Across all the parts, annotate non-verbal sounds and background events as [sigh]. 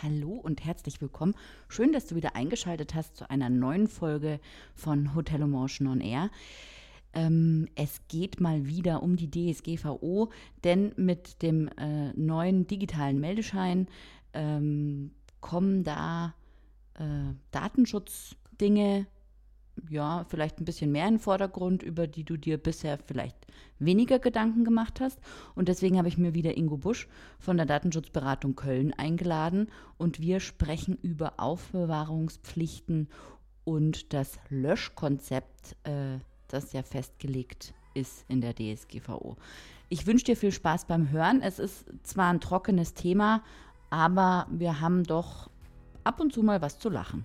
Hallo und herzlich willkommen. Schön, dass du wieder eingeschaltet hast zu einer neuen Folge von Hotel Motion on Air. Ähm, es geht mal wieder um die DSGVO, denn mit dem äh, neuen digitalen Meldeschein ähm, kommen da äh, Datenschutzdinge ja, vielleicht ein bisschen mehr in den Vordergrund, über die du dir bisher vielleicht weniger Gedanken gemacht hast. Und deswegen habe ich mir wieder Ingo Busch von der Datenschutzberatung Köln eingeladen und wir sprechen über Aufbewahrungspflichten und das Löschkonzept, äh, das ja festgelegt ist in der DSGVO. Ich wünsche dir viel Spaß beim Hören. Es ist zwar ein trockenes Thema, aber wir haben doch ab und zu mal was zu lachen.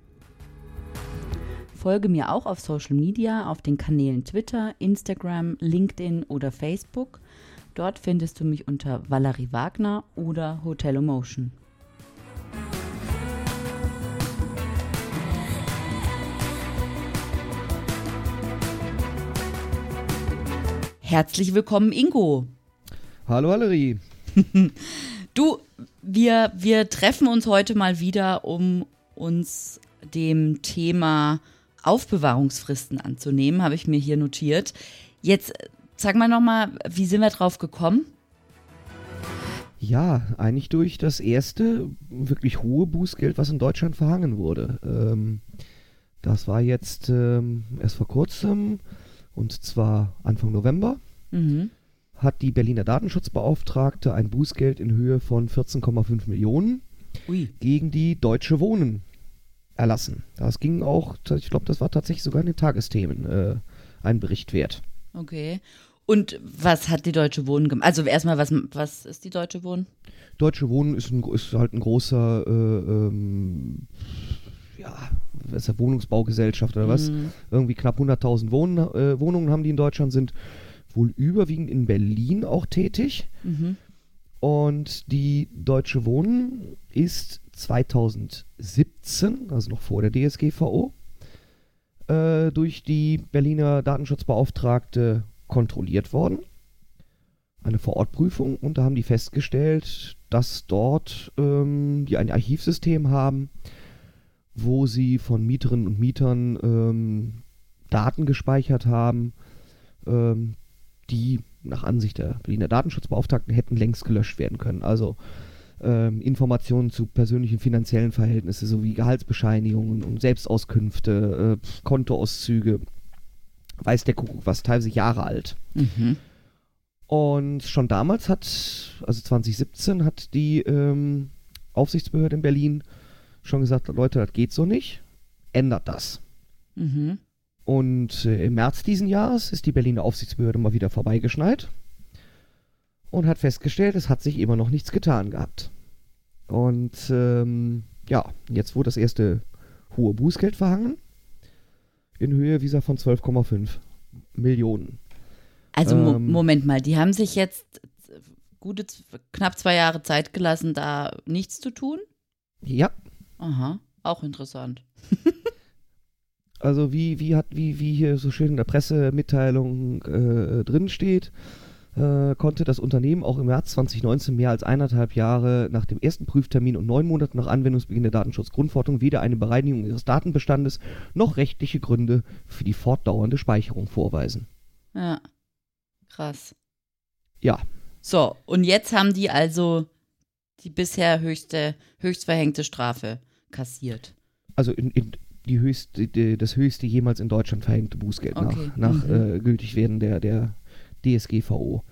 Folge mir auch auf Social Media, auf den Kanälen Twitter, Instagram, LinkedIn oder Facebook. Dort findest du mich unter Valerie Wagner oder Hotel Emotion. Herzlich willkommen, Ingo. Hallo, Valerie. [laughs] du, wir, wir treffen uns heute mal wieder, um uns dem Thema Aufbewahrungsfristen anzunehmen, habe ich mir hier notiert. Jetzt sag mal nochmal, wie sind wir drauf gekommen? Ja, eigentlich durch das erste wirklich hohe Bußgeld, was in Deutschland verhangen wurde. Ähm, das war jetzt ähm, erst vor kurzem, und zwar Anfang November, mhm. hat die Berliner Datenschutzbeauftragte ein Bußgeld in Höhe von 14,5 Millionen Ui. gegen die Deutsche Wohnen erlassen. Das ging auch, ich glaube, das war tatsächlich sogar in den Tagesthemen äh, ein Bericht wert. Okay. Und was hat die Deutsche Wohnen gemacht? Also erstmal, was, was ist die Deutsche Wohnen? Deutsche Wohnen ist, ein, ist halt ein großer, äh, ähm, ja, ist Wohnungsbaugesellschaft oder was? Mhm. Irgendwie knapp 100.000 Wohn äh, Wohnungen haben die in Deutschland, sind wohl überwiegend in Berlin auch tätig. Mhm. Und die Deutsche Wohnen ist 2017, also noch vor der DSGVO, äh, durch die Berliner Datenschutzbeauftragte kontrolliert worden. Eine Vorortprüfung und da haben die festgestellt, dass dort ähm, die ein Archivsystem haben, wo sie von Mieterinnen und Mietern ähm, Daten gespeichert haben, ähm, die nach Ansicht der Berliner Datenschutzbeauftragten hätten längst gelöscht werden können. Also ähm, Informationen zu persönlichen finanziellen Verhältnissen sowie Gehaltsbescheinigungen und Selbstauskünfte, äh, Kontoauszüge, weiß der Kuckuck was, teilweise Jahre alt. Mhm. Und schon damals hat, also 2017, hat die ähm, Aufsichtsbehörde in Berlin schon gesagt, Leute, das geht so nicht, ändert das. Mhm. Und äh, im März diesen Jahres ist die Berliner Aufsichtsbehörde mal wieder vorbeigeschneit und hat festgestellt, es hat sich immer noch nichts getan gehabt. Und ähm, ja, jetzt wurde das erste hohe Bußgeld verhangen. In Höhe, wie gesagt, von 12,5 Millionen. Also ähm, Moment mal, die haben sich jetzt gute knapp zwei Jahre Zeit gelassen, da nichts zu tun? Ja. Aha, auch interessant. [laughs] also wie, wie hat, wie, wie hier so schön in der Pressemitteilung äh, drin steht, äh, konnte das Unternehmen auch im März 2019 mehr als eineinhalb Jahre nach dem ersten Prüftermin und neun Monate nach Anwendungsbeginn der Datenschutzgrundverordnung weder eine Bereinigung ihres Datenbestandes noch rechtliche Gründe für die fortdauernde Speicherung vorweisen. Ja, krass. Ja. So, und jetzt haben die also die bisher höchste, höchst verhängte Strafe kassiert. Also in, in die höchste, die, das höchste jemals in Deutschland verhängte Bußgeld okay. nach, nach mhm. äh, Gültigwerden der, der DSGVO.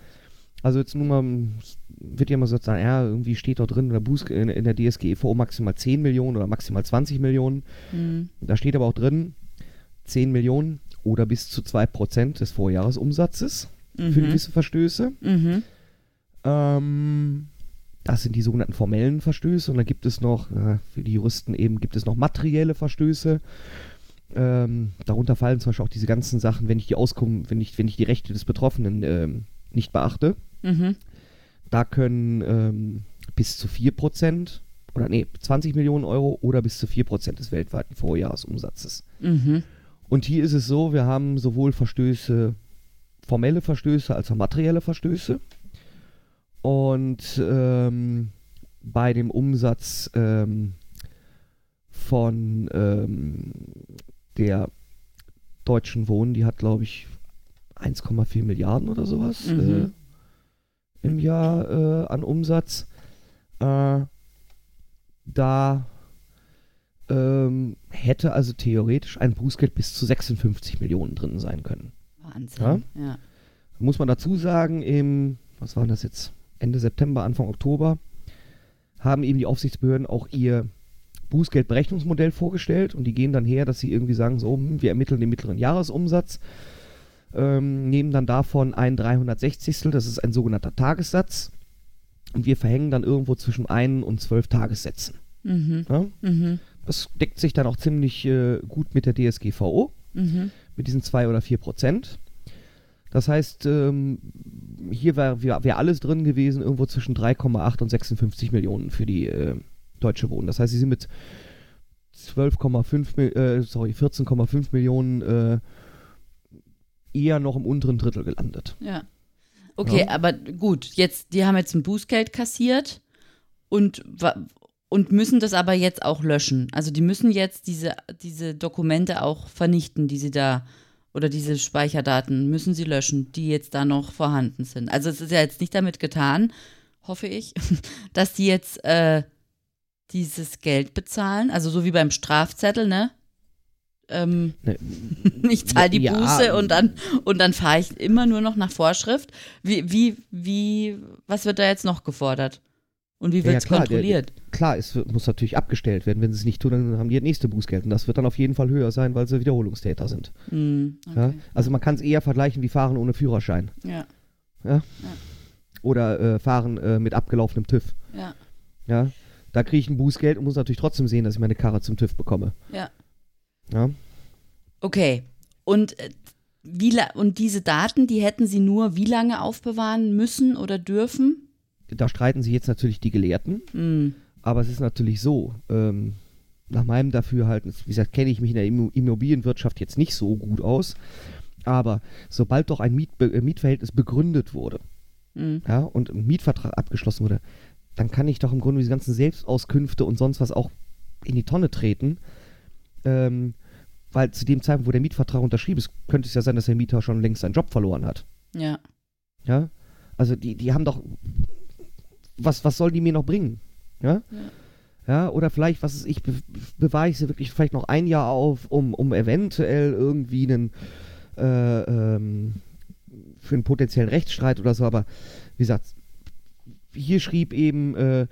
Also jetzt nun mal, wird ja immer so sagen, ja, irgendwie steht dort drin in der, Buß in, in der DSGVO maximal 10 Millionen oder maximal 20 Millionen. Mhm. Da steht aber auch drin 10 Millionen oder bis zu 2% des Vorjahresumsatzes Mhm. für gewisse Verstöße. Mhm. Ähm, das sind die sogenannten formellen Verstöße. Und dann gibt es noch, äh, für die Juristen eben, gibt es noch materielle Verstöße. Ähm, darunter fallen zum Beispiel auch diese ganzen Sachen, wenn ich die Auskunft, wenn ich, wenn ich die Rechte des Betroffenen ähm, nicht beachte. Mhm. Da können ähm, bis zu 4% oder nee, 20 Millionen Euro oder bis zu 4% des weltweiten Vorjahresumsatzes. Mhm. Und hier ist es so, wir haben sowohl Verstöße, formelle Verstöße als auch materielle Verstöße. Und ähm, bei dem Umsatz ähm, von ähm, der Deutschen Wohnen, die hat glaube ich 1,4 Milliarden oder sowas Mhm. äh, im Jahr äh, an Umsatz. Äh, da ähm, hätte also theoretisch ein Bußgeld bis zu 56 Millionen drin sein können. Wahnsinn. Ja. Muss man dazu sagen, im, was war das jetzt, Ende September, Anfang Oktober, haben eben die Aufsichtsbehörden auch ihr Bußgeldberechnungsmodell vorgestellt und die gehen dann her, dass sie irgendwie sagen, so, hm, wir ermitteln den mittleren Jahresumsatz, ähm, nehmen dann davon ein 360. Das ist ein sogenannter Tagessatz und wir verhängen dann irgendwo zwischen ein und zwölf Tagessätzen. Mhm. Ja? Mhm. Das deckt sich dann auch ziemlich äh, gut mit der DSGVO Mhm. mit diesen 2 oder 4 Prozent. Das heißt, ähm, hier wäre wär, wär alles drin gewesen, irgendwo zwischen 3,8 und 56 Millionen für die äh, Deutsche Wohnen. Das heißt, sie sind mit 12,5, Mil- äh, sorry, 14,5 Millionen äh, eher noch im unteren Drittel gelandet. Ja. Okay, Ja. aber gut, jetzt, die haben jetzt ein Bußgeld kassiert und, und müssen das aber jetzt auch löschen. Also die müssen jetzt diese, diese Dokumente auch vernichten, die sie da, oder diese Speicherdaten müssen sie löschen, die jetzt da noch vorhanden sind. Also es ist ja jetzt nicht damit getan, hoffe ich, [laughs] dass die jetzt äh, dieses Geld bezahlen, also so wie beim Strafzettel, ne? Ähm, Ne, [laughs] ich zahle die Ja, Buße ja. und dann und dann fahre ich immer nur noch nach Vorschrift. Wie, wie, wie, was wird da jetzt noch gefordert? Und wie Ja, wird ja, es der- kontrolliert? Klar, es muss natürlich abgestellt werden. Wenn sie es nicht tun, dann haben die das nächste Bußgeld. Und das wird dann auf jeden Fall höher sein, weil sie Wiederholungstäter sind. Ja? okay. Also man kann es eher vergleichen wie Fahren ohne Führerschein. ja. Oder äh, Fahren äh, mit abgelaufenem TÜV. ja, Ja? Da kriege ich ein Bußgeld und muss natürlich trotzdem sehen, dass ich meine Karre zum TÜV bekomme. ja. Ja? Okay. Und, äh, wie, und diese Daten, die hätten Sie nur wie lange aufbewahren müssen oder dürfen? Da streiten sich jetzt natürlich die Gelehrten. Hm. Aber es ist natürlich so, ähm, nach meinem Dafürhalten, wie gesagt, kenne ich mich in der Immo- Immobilienwirtschaft jetzt nicht so gut aus, aber sobald doch ein Mietbe Mietverhältnis begründet wurde Hm. ja, und ein Mietvertrag abgeschlossen wurde, dann kann ich doch im Grunde diese ganzen Selbstauskünfte und sonst was auch in die Tonne treten. Ähm, weil zu dem Zeitpunkt, wo der Mietvertrag unterschrieben ist, könnte es ja sein, dass der Mieter schon längst seinen Job verloren hat. Ja. Ja? Also die, die haben doch. Was, was sollen die mir noch bringen? Ja? Ja, oder vielleicht, was ist ich, be bewahre ich sie wirklich vielleicht noch ein Jahr auf, um, um eventuell irgendwie einen äh, ähm, für einen potenziellen Rechtsstreit oder so, aber wie gesagt, hier schrieb eben äh,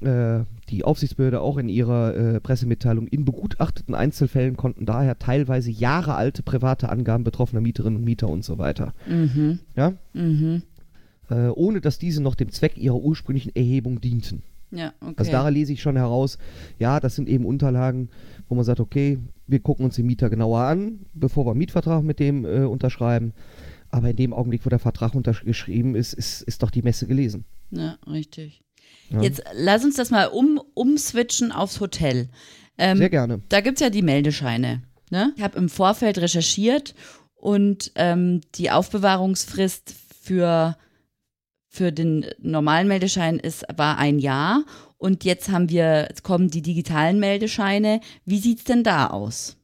äh, die Aufsichtsbehörde auch in ihrer äh, Pressemitteilung, in begutachteten Einzelfällen konnten daher teilweise jahrealte private Angaben betroffener Mieterinnen und Mieter und so weiter. Mhm. Ja? Mhm. äh, ohne dass diese noch dem Zweck ihrer ursprünglichen Erhebung dienten. Ja, okay. Also daran lese ich schon heraus, ja, das sind eben Unterlagen, wo man sagt, okay, wir gucken uns den Mieter genauer an, bevor wir einen Mietvertrag mit dem äh, unterschreiben. Aber in dem Augenblick, wo der Vertrag unterschrieben ist, ist, ist doch die Messe gelesen. Ja, richtig. Ja. Jetzt lass uns das mal um, umswitchen aufs Hotel. Ähm, Sehr gerne. Da gibt es ja die Meldescheine. Ne? Ich habe im Vorfeld recherchiert und ähm, die Aufbewahrungsfrist für, für den normalen Meldeschein ist, war ein Jahr. Und jetzt haben wir, jetzt kommen die digitalen Meldescheine. Wie sieht es denn da aus?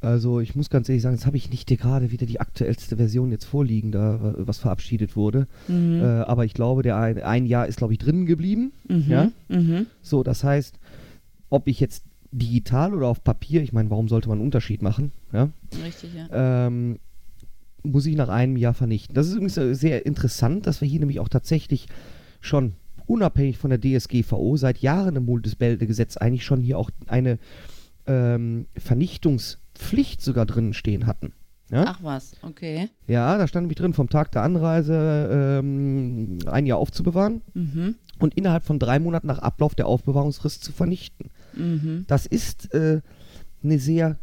Also ich muss ganz ehrlich sagen, jetzt habe ich nicht gerade wieder die aktuellste Version jetzt vorliegen, da was verabschiedet wurde. Mhm. Äh, aber ich glaube, der ein, ein Jahr ist, glaube ich, drinnen geblieben. Mhm. ja? Mhm. So, das heißt, ob ich jetzt digital oder auf Papier, ich meine, warum sollte man einen Unterschied machen? Ja? Richtig, ja. ähm, muss ich nach einem Jahr vernichten. Das ist übrigens äh, sehr interessant, dass wir hier nämlich auch tatsächlich schon unabhängig von der DSGVO seit Jahren im Multisbelde-Gesetz eigentlich schon hier auch eine ähm, Pflicht sogar drin stehen hatten. Ja? Ach was, okay. Ja, da stand nämlich drin, vom Tag der Anreise ähm, ein Jahr aufzubewahren Mhm. und innerhalb von drei Monaten nach Ablauf der Aufbewahrungsfrist zu vernichten. Mhm. Das ist äh, eine sehr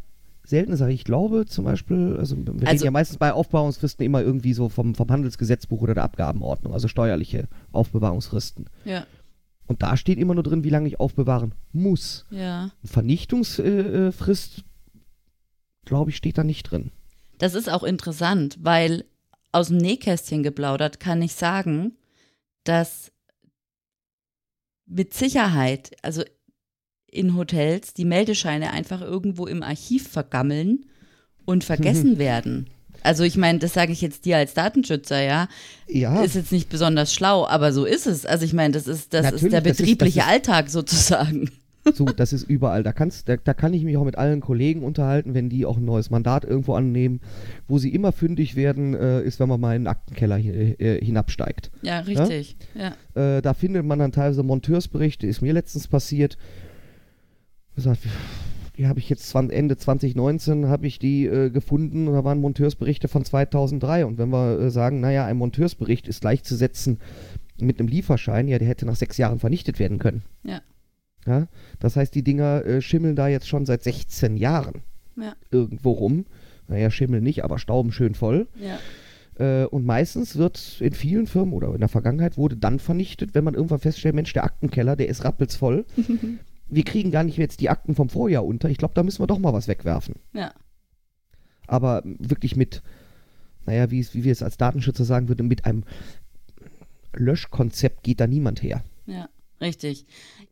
seltene Sache. Ich glaube zum Beispiel, also wir reden Also- ja meistens bei Aufbewahrungsfristen immer irgendwie so vom, vom Handelsgesetzbuch oder der Abgabenordnung, also steuerliche Aufbewahrungsfristen. Ja, Und da steht immer nur drin, wie lange ich aufbewahren muss. ja. Vernichtungsfrist, äh, Frist, glaube ich, steht da nicht drin. Das ist auch interessant, weil aus dem Nähkästchen geplaudert kann ich sagen, dass mit Sicherheit, also in Hotels, die Meldescheine einfach irgendwo im Archiv vergammeln und vergessen [laughs] werden. Also ich meine, das sage ich jetzt dir als Datenschützer, ja, Ja, ist jetzt nicht besonders schlau, aber so ist es. Also ich meine, das ist das ist der das ist- das betriebliche ist- Alltag sozusagen. So, das ist überall. Da, kannst, da, da kann ich mich auch mit allen Kollegen unterhalten, wenn die auch ein neues Mandat irgendwo annehmen. Wo sie immer fündig werden, äh, ist, wenn man mal in den Aktenkeller hi äh, hinabsteigt. Ja, richtig. Ja. Äh, da findet man dann teilweise Monteursberichte, ist mir letztens passiert. Gesagt, die habe ich jetzt Ende 2019 habe ich die äh, gefunden und da waren Monteursberichte von 2003 und wenn wir äh, sagen, naja, ein Monteursbericht ist gleichzusetzen mit einem Lieferschein, ja, der hätte nach sechs Jahren vernichtet werden können. Ja. Ja, das heißt, die Dinger äh, schimmeln da jetzt schon seit 16 Jahren Ja. irgendwo rum. Naja, schimmeln nicht, aber stauben schön voll. Ja. Äh, und meistens wird in vielen Firmen oder in der Vergangenheit wurde dann vernichtet, wenn man irgendwann feststellt, Mensch, der Aktenkeller, der ist rappelsvoll. [laughs] wir kriegen gar nicht jetzt die Akten vom Vorjahr unter. Ich glaube, da müssen wir doch mal was wegwerfen. Ja. Aber wirklich mit, naja, wie, wie wir es als Datenschützer sagen würden, mit einem Löschkonzept geht da niemand her. Ja. Richtig.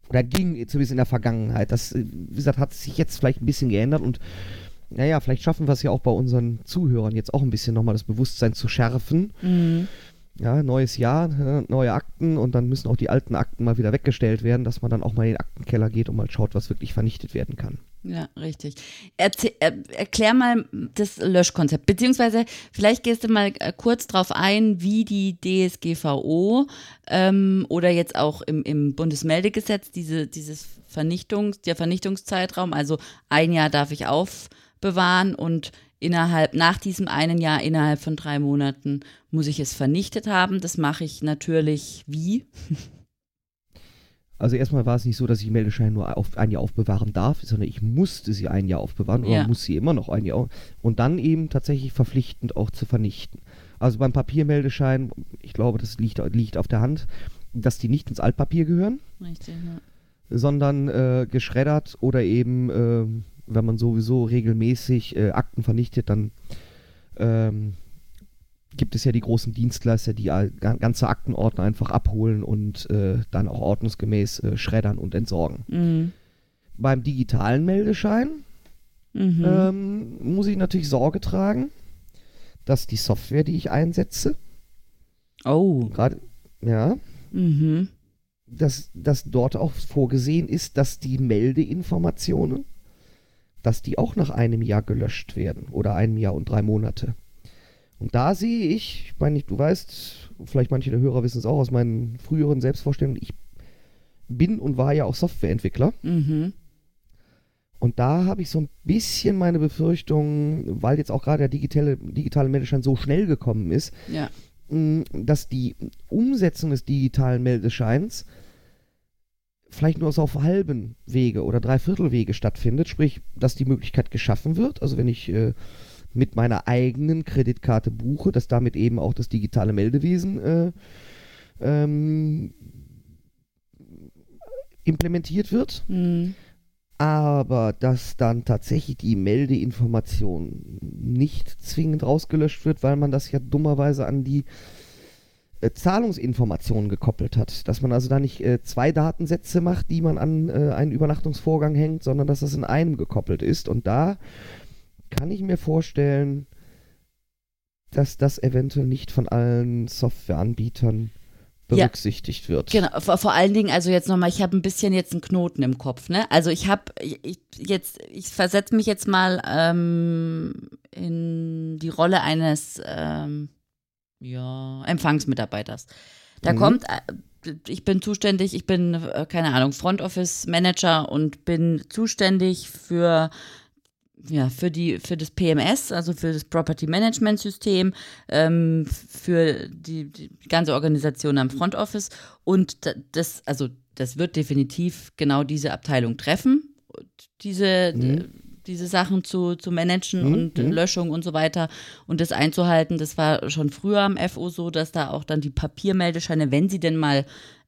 Oder ging zumindest in der Vergangenheit. Das, äh, wie gesagt, hat sich jetzt vielleicht ein bisschen geändert und naja, vielleicht schaffen wir es ja auch bei unseren Zuhörern jetzt auch ein bisschen nochmal das Bewusstsein zu schärfen. Mhm. Ja, neues Jahr, äh, neue Akten und dann müssen auch die alten Akten mal wieder weggestellt werden, dass man dann auch mal in den Aktenkeller geht und mal schaut, was wirklich vernichtet werden kann. Ja, richtig. Erzäh er, erklär mal das Löschkonzept, beziehungsweise vielleicht gehst du mal äh, kurz drauf ein, wie die DSGVO ähm, oder jetzt auch im, im Bundesmeldegesetz diese, dieses Vernichtungs, der Vernichtungszeitraum, also ein Jahr darf ich aufbewahren und innerhalb, nach diesem einen Jahr, innerhalb von drei Monaten muss ich es vernichtet haben. Das mache ich natürlich wie? [laughs] Also erstmal war es nicht so, dass ich Meldeschein nur auf ein Jahr aufbewahren darf, sondern ich musste sie ein Jahr aufbewahren oder Ja. muss sie immer noch ein Jahr und dann eben tatsächlich verpflichtend auch zu vernichten. Also beim Papiermeldeschein, ich glaube, das liegt, liegt auf der Hand, dass die nicht ins Altpapier gehören, Richtig, ja. sondern äh, geschreddert oder eben, äh, wenn man sowieso regelmäßig äh, Akten vernichtet, dann ähm, gibt es ja die großen Dienstleister, die ganze Aktenordner einfach abholen und äh, dann auch ordnungsgemäß äh, schreddern und entsorgen. Mhm. Beim digitalen Meldeschein Mhm. ähm, muss ich natürlich Sorge tragen, dass die Software, die ich einsetze, oh. gerade, ja, Mhm. dass, dass dort auch vorgesehen ist, dass die Meldeinformationen, dass die auch nach einem Jahr gelöscht werden oder einem Jahr und drei Monate. Und da sehe ich, ich meine, du weißt, vielleicht manche der Hörer wissen es auch aus meinen früheren Selbstvorstellungen, ich bin und war ja auch Softwareentwickler. Mhm. Und da habe ich so ein bisschen meine Befürchtung, weil jetzt auch gerade der digitale, digitale Meldeschein so schnell gekommen ist, Ja. mh, dass die Umsetzung des digitalen Meldescheins vielleicht nur so auf halben Wege oder Dreiviertelwege stattfindet, sprich, dass die Möglichkeit geschaffen wird, also wenn ich äh, mit meiner eigenen Kreditkarte buche, dass damit eben auch das digitale Meldewesen äh, ähm, implementiert wird, Mhm. aber dass dann tatsächlich die Meldeinformation nicht zwingend rausgelöscht wird, weil man das ja dummerweise an die äh, Zahlungsinformationen gekoppelt hat. Dass man also da nicht äh, zwei Datensätze macht, die man an äh, einen Übernachtungsvorgang hängt, sondern dass das in einem gekoppelt ist. Und da kann ich mir vorstellen, dass das eventuell nicht von allen Softwareanbietern Ja. berücksichtigt wird. Genau, vor, vor allen Dingen, also jetzt nochmal, ich habe ein bisschen jetzt einen Knoten im Kopf, ne? Also ich habe, ich, ich- jetzt, ich versetze mich jetzt mal ähm, in die Rolle eines, ähm, ja, Empfangsmitarbeiters. Da Mhm. kommt, äh, ich bin zuständig, ich bin, äh, keine Ahnung, Front Office Manager und bin zuständig für ja, für, die, für das PMS, also für das Property Management System, ähm, für die, die ganze Organisation am Front Office. Und das, also das wird definitiv genau diese Abteilung treffen, diese, mhm. diese Sachen zu, zu managen mhm. und mhm. Löschung und so weiter und das einzuhalten. Das war schon früher am FO so, dass da auch dann die Papiermeldescheine, wenn sie denn mal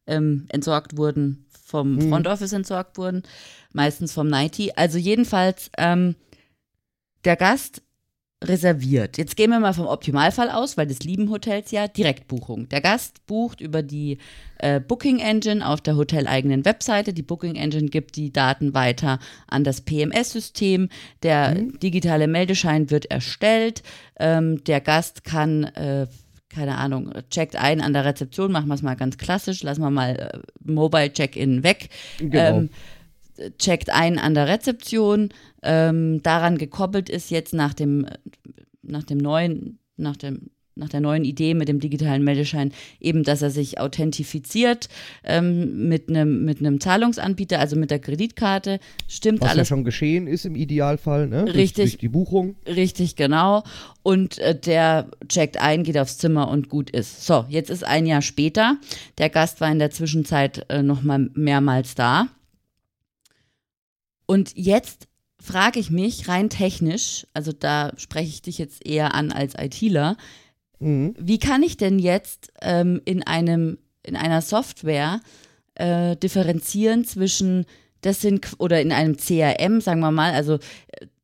ähm, entsorgt wurden, vom mhm. Front Office entsorgt wurden, meistens vom Nighty. Also jedenfalls ähm, der Gast reserviert. Jetzt gehen wir mal vom Optimalfall aus, weil das lieben Hotels ja Direktbuchung. Der Gast bucht über die äh, Booking Engine auf der hoteleigenen Webseite. Die Booking Engine gibt die Daten weiter an das PMS-System. Der mhm. digitale Meldeschein wird erstellt. Ähm, der Gast kann äh, keine Ahnung, checkt ein an der Rezeption, machen wir es mal ganz klassisch, lassen wir mal äh, Mobile Check-in weg. Genau. Ähm, checkt ein an der Rezeption. Ähm, daran gekoppelt ist jetzt nach dem, nach dem neuen, nach dem nach der neuen Idee mit dem digitalen Meldeschein eben, dass er sich authentifiziert ähm, mit einem mit Zahlungsanbieter, also mit der Kreditkarte. Stimmt Was alles. Was ja schon geschehen ist im Idealfall, ne? Richtig. Durch, durch die Buchung. Richtig, genau. Und äh, der checkt ein, geht aufs Zimmer und gut ist. So, jetzt ist ein Jahr später. Der Gast war in der Zwischenzeit äh, noch mal mehrmals da. Und jetzt frage ich mich rein technisch, also da spreche ich dich jetzt eher an als ITler, mhm. wie kann ich denn jetzt ähm, in einem in einer Software äh, differenzieren zwischen das sind oder in einem CRM, sagen wir mal, also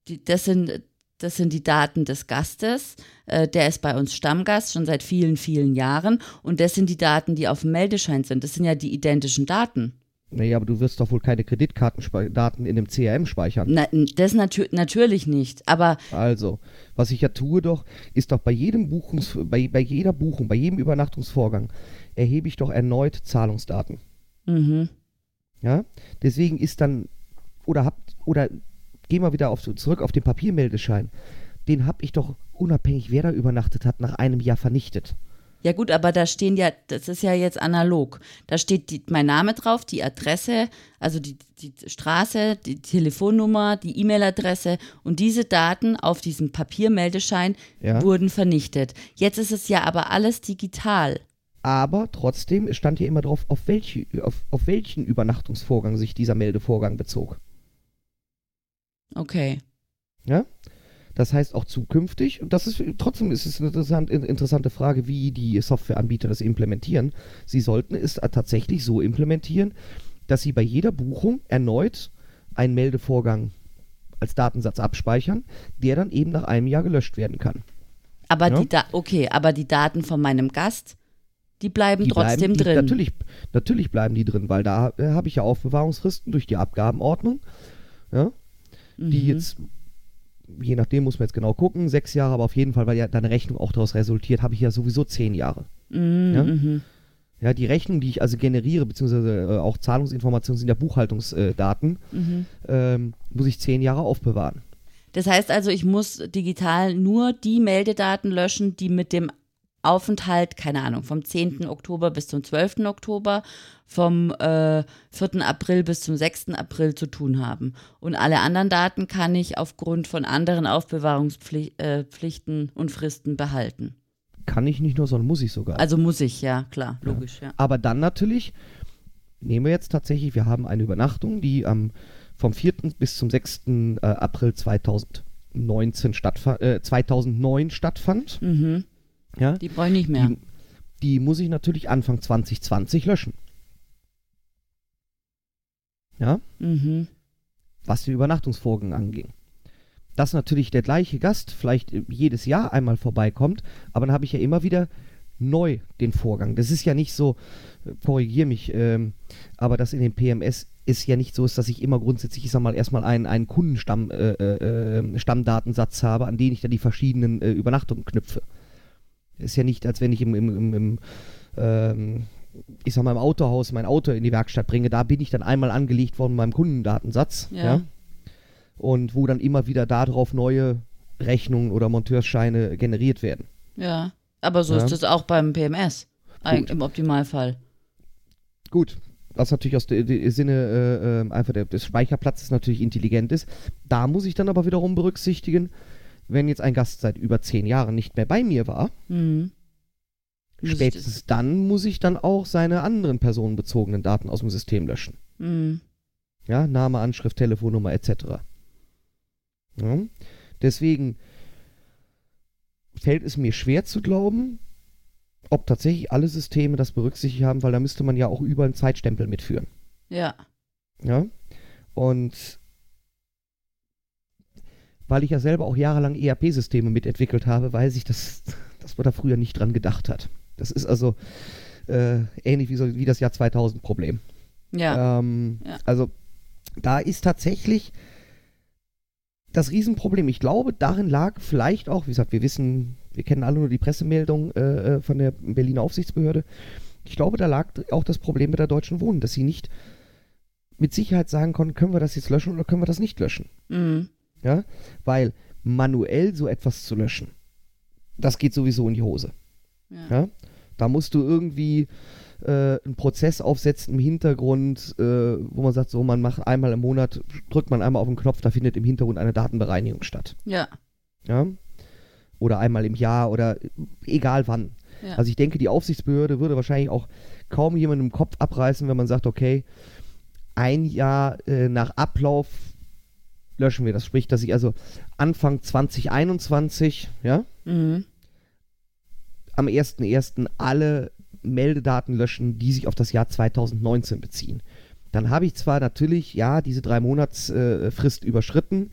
die, das sind das sind die Daten des Gastes. Äh, der ist bei uns Stammgast schon seit vielen, vielen Jahren. Und das sind die Daten, die auf dem Meldeschein sind. Das sind ja die identischen Daten. Naja, aber du wirst doch wohl keine Kreditkartendaten in dem CRM speichern. Na, das natür natürlich nicht, aber. Also, was ich ja tue doch, ist doch bei jedem Buchungs, bei, bei jeder Buchung, bei jedem Übernachtungsvorgang, erhebe ich doch erneut Zahlungsdaten. Mhm. Ja, deswegen ist dann, oder habt, oder gehen wir wieder auf, zurück auf den Papiermeldeschein. Den habe ich doch unabhängig, wer da übernachtet hat, nach einem Jahr vernichtet. Ja gut, aber da stehen ja, das ist ja jetzt analog. Da steht die, mein Name drauf, die Adresse, also die, die Straße, die Telefonnummer, die E-Mail-Adresse und diese Daten auf diesem Papiermeldeschein ja. wurden vernichtet. Jetzt ist es ja aber alles digital. Aber trotzdem stand hier immer drauf, auf, welche, auf, auf welchen Übernachtungsvorgang sich dieser Meldevorgang bezog. Okay. Ja? Das heißt auch zukünftig, und das ist trotzdem ist es eine interessant, interessante Frage, wie die Softwareanbieter das implementieren. Sie sollten es tatsächlich so implementieren, dass sie bei jeder Buchung erneut einen Meldevorgang als Datensatz abspeichern, der dann eben nach einem Jahr gelöscht werden kann. Aber ja? die da okay, aber die Daten von meinem Gast, die bleiben die trotzdem bleiben, drin. Die, natürlich, natürlich bleiben die drin, weil da äh, habe ich ja Aufbewahrungsfristen durch die Abgabenordnung, ja, mhm. die jetzt je nachdem muss man jetzt genau gucken, sechs Jahre, aber auf jeden Fall, weil ja deine Rechnung auch daraus resultiert, habe ich ja sowieso zehn Jahre. Mhm. Ja? Ja? die Rechnung, die ich also generiere, beziehungsweise äh, auch Zahlungsinformationen sind ja Buchhaltungsdaten, mhm. ähm, muss ich zehn Jahre aufbewahren. Das heißt also, ich muss digital nur die Meldedaten löschen, die mit dem Aufenthalt, keine Ahnung, vom 10. Oktober bis zum 12. Oktober, vom äh, 4. April bis zum 6. April zu tun haben. Und alle anderen Daten kann ich aufgrund von anderen Aufbewahrungspflichten äh, und Fristen behalten. Kann ich nicht nur, sondern muss ich sogar. Also muss ich, ja, klar, logisch, ja. ja. Aber dann natürlich, nehmen wir jetzt tatsächlich, wir haben eine Übernachtung, die am vom 4. bis zum 6. Äh, April 2019 stattfand, äh, 2009 stattfand. Mhm. Ja? Die brauche ich nicht mehr. Die, die muss ich natürlich Anfang 2020 löschen. Ja? Mhm. Was den Übernachtungsvorgang anging. Dass natürlich der gleiche Gast vielleicht jedes Jahr einmal vorbeikommt, aber dann habe ich ja immer wieder neu den Vorgang. Das ist ja nicht so, äh, korrigiere mich, ähm, aber das in den PMS ist ja nicht so ist, dass ich immer grundsätzlich, ich sag mal, erstmal einen, einen Kundenstamm, äh, äh, äh, habe, an den ich dann die verschiedenen äh, Übernachtungen knüpfe. Ist ja nicht, als wenn ich im, im, im, im ähm, ich sag mal, im Autohaus mein Auto in die Werkstatt bringe. Da bin ich dann einmal angelegt worden mit meinem Kundendatensatz. Ja. ja. Und wo dann immer wieder darauf neue Rechnungen oder Monteursscheine generiert werden. Ja, aber so ja. ist es auch beim PMS. Im Optimalfall. Gut. was natürlich aus dem Sinne äh, äh, einfach der, des Speicherplatzes natürlich intelligent ist. Da muss ich dann aber wiederum berücksichtigen, wenn jetzt ein Gast seit über zehn Jahren nicht mehr bei mir war, Mhm. Spätestens dann muss ich dann auch seine anderen personenbezogenen Daten aus dem System löschen. Mhm. Ja, Name, Anschrift, Telefonnummer etc. Ja? Deswegen fällt es mir schwer zu glauben, ob tatsächlich alle Systeme das berücksichtigt haben, weil da müsste man ja auch über einen Zeitstempel mitführen. Ja. Ja. Und weil ich ja selber auch jahrelang ERP-Systeme mitentwickelt habe, weiß ich, dass, dass man da früher nicht dran gedacht hat. Das ist also äh, ähnlich wie, so, wie das Jahr 2000-Problem. Ja. Ähm, Ja. Also da ist tatsächlich das Riesenproblem. Ich glaube, darin lag vielleicht auch, wie gesagt, wir wissen, wir kennen alle nur die Pressemeldung äh, äh, von der Berliner Aufsichtsbehörde. Ich glaube, da lag auch das Problem mit der Deutschen Wohnen, dass sie nicht mit Sicherheit sagen konnten, können wir das jetzt löschen oder können wir das nicht löschen. Mhm. Ja, weil manuell so etwas zu löschen, das geht sowieso in die Hose. Ja. Ja? Da musst du irgendwie äh, einen Prozess aufsetzen im Hintergrund, äh, wo man sagt, so, man macht einmal im Monat, drückt man einmal auf den Knopf, da findet im Hintergrund eine Datenbereinigung statt. Ja. Ja? Oder einmal im Jahr oder egal wann. Ja. Also ich denke, die Aufsichtsbehörde würde wahrscheinlich auch kaum jemandem im Kopf abreißen, wenn man sagt, okay, ein Jahr äh, nach Ablauf löschen wir das. Sprich, dass ich also Anfang 2021, ja, Mhm. am 1.1. alle Meldedaten löschen, die sich auf das Jahr 2019 beziehen. Dann habe ich zwar natürlich, ja, diese drei Monatsfrist äh, überschritten,